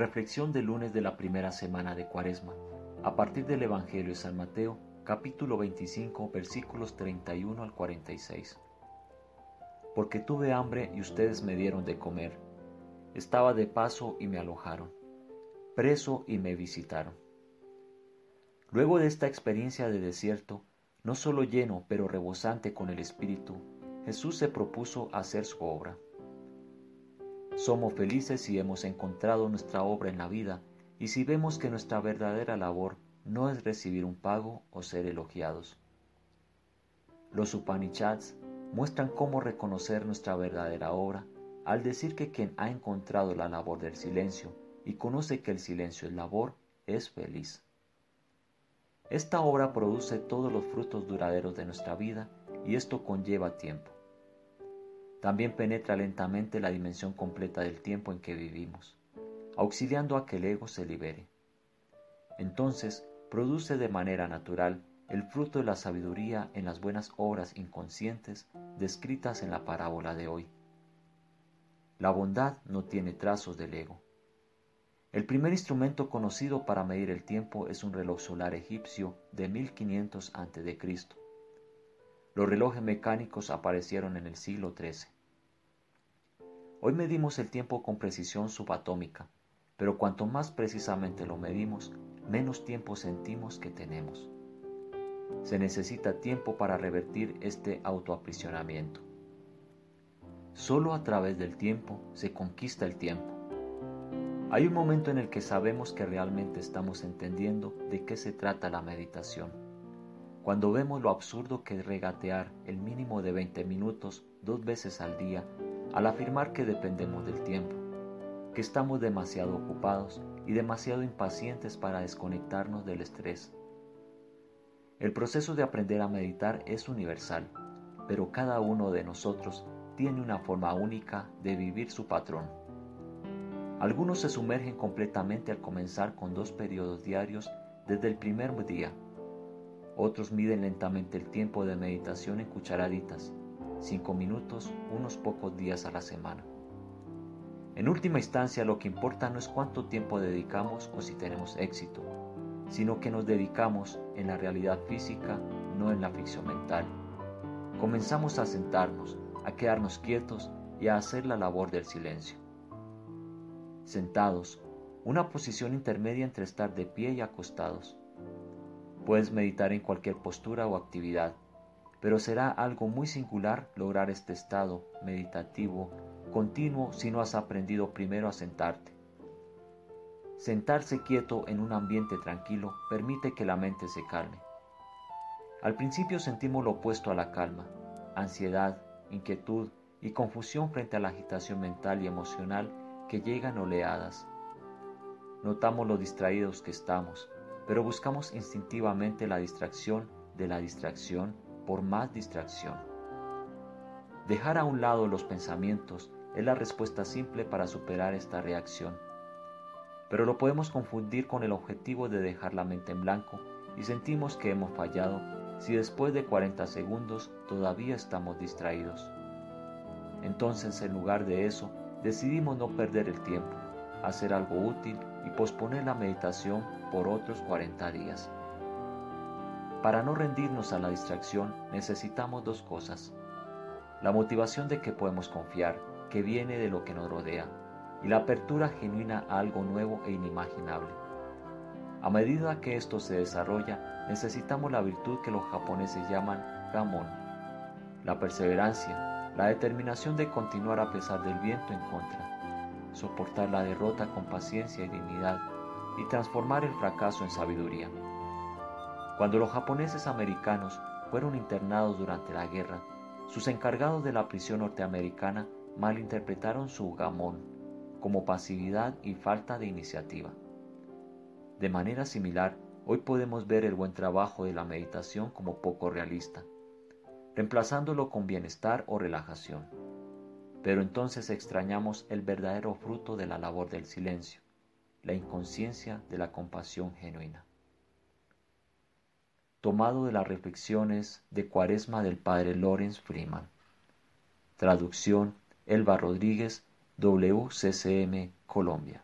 Reflexión del lunes de la primera semana de Cuaresma, a partir del Evangelio de San Mateo, capítulo 25, versículos 31 al 46. Porque tuve hambre y ustedes me dieron de comer. Estaba de paso y me alojaron. Preso y me visitaron. Luego de esta experiencia de desierto, no solo lleno, pero rebosante con el Espíritu, Jesús se propuso hacer su obra. Somos felices si hemos encontrado nuestra obra en la vida y si vemos que nuestra verdadera labor no es recibir un pago o ser elogiados. Los Upanishads muestran cómo reconocer nuestra verdadera obra al decir que quien ha encontrado la labor del silencio y conoce que el silencio es labor, es feliz. Esta obra produce todos los frutos duraderos de nuestra vida y esto conlleva tiempo. También penetra lentamente la dimensión completa del tiempo en que vivimos, auxiliando a que el ego se libere. Entonces, produce de manera natural el fruto de la sabiduría en las buenas obras inconscientes descritas en la parábola de hoy. La bondad no tiene trazos del ego. El primer instrumento conocido para medir el tiempo es un reloj solar egipcio de 1500 a.C. Los relojes mecánicos aparecieron en el siglo XIII. Hoy medimos el tiempo con precisión subatómica, pero cuanto más precisamente lo medimos, menos tiempo sentimos que tenemos. Se necesita tiempo para revertir este autoaprisionamiento. Solo a través del tiempo se conquista el tiempo. Hay un momento en el que sabemos que realmente estamos entendiendo de qué se trata la meditación cuando vemos lo absurdo que es regatear el mínimo de 20 minutos dos veces al día al afirmar que dependemos del tiempo, que estamos demasiado ocupados y demasiado impacientes para desconectarnos del estrés. El proceso de aprender a meditar es universal, pero cada uno de nosotros tiene una forma única de vivir su patrón. Algunos se sumergen completamente al comenzar con dos periodos diarios desde el primer día otros miden lentamente el tiempo de meditación en cucharaditas, cinco minutos, unos pocos días a la semana. En última instancia, lo que importa no es cuánto tiempo dedicamos o si tenemos éxito, sino que nos dedicamos en la realidad física, no en la ficción mental. Comenzamos a sentarnos, a quedarnos quietos y a hacer la labor del silencio. Sentados, una posición intermedia entre estar de pie y acostados. Puedes meditar en cualquier postura o actividad, pero será algo muy singular lograr este estado meditativo continuo si no has aprendido primero a sentarte. Sentarse quieto en un ambiente tranquilo permite que la mente se calme. Al principio sentimos lo opuesto a la calma, ansiedad, inquietud y confusión frente a la agitación mental y emocional que llegan oleadas. Notamos lo distraídos que estamos, pero buscamos instintivamente la distracción de la distracción por más distracción. Dejar a un lado los pensamientos es la respuesta simple para superar esta reacción, pero lo podemos confundir con el objetivo de dejar la mente en blanco y sentimos que hemos fallado si después de 40 segundos todavía estamos distraídos. Entonces, en lugar de eso, decidimos no perder el tiempo, hacer algo útil y posponer la meditación por otros 40 días. Para no rendirnos a la distracción necesitamos dos cosas. La motivación de que podemos confiar, que viene de lo que nos rodea, y la apertura genuina a algo nuevo e inimaginable. A medida que esto se desarrolla, necesitamos la virtud que los japoneses llaman gamon, la perseverancia, la determinación de continuar a pesar del viento en contra soportar la derrota con paciencia y dignidad y transformar el fracaso en sabiduría. Cuando los japoneses americanos fueron internados durante la guerra, sus encargados de la prisión norteamericana malinterpretaron su gamón como pasividad y falta de iniciativa. De manera similar, hoy podemos ver el buen trabajo de la meditación como poco realista, reemplazándolo con bienestar o relajación pero entonces extrañamos el verdadero fruto de la labor del silencio, la inconsciencia de la compasión genuina. Tomado de las reflexiones de Cuaresma del Padre Lorenz Freeman. Traducción Elba Rodríguez, WCCM, Colombia.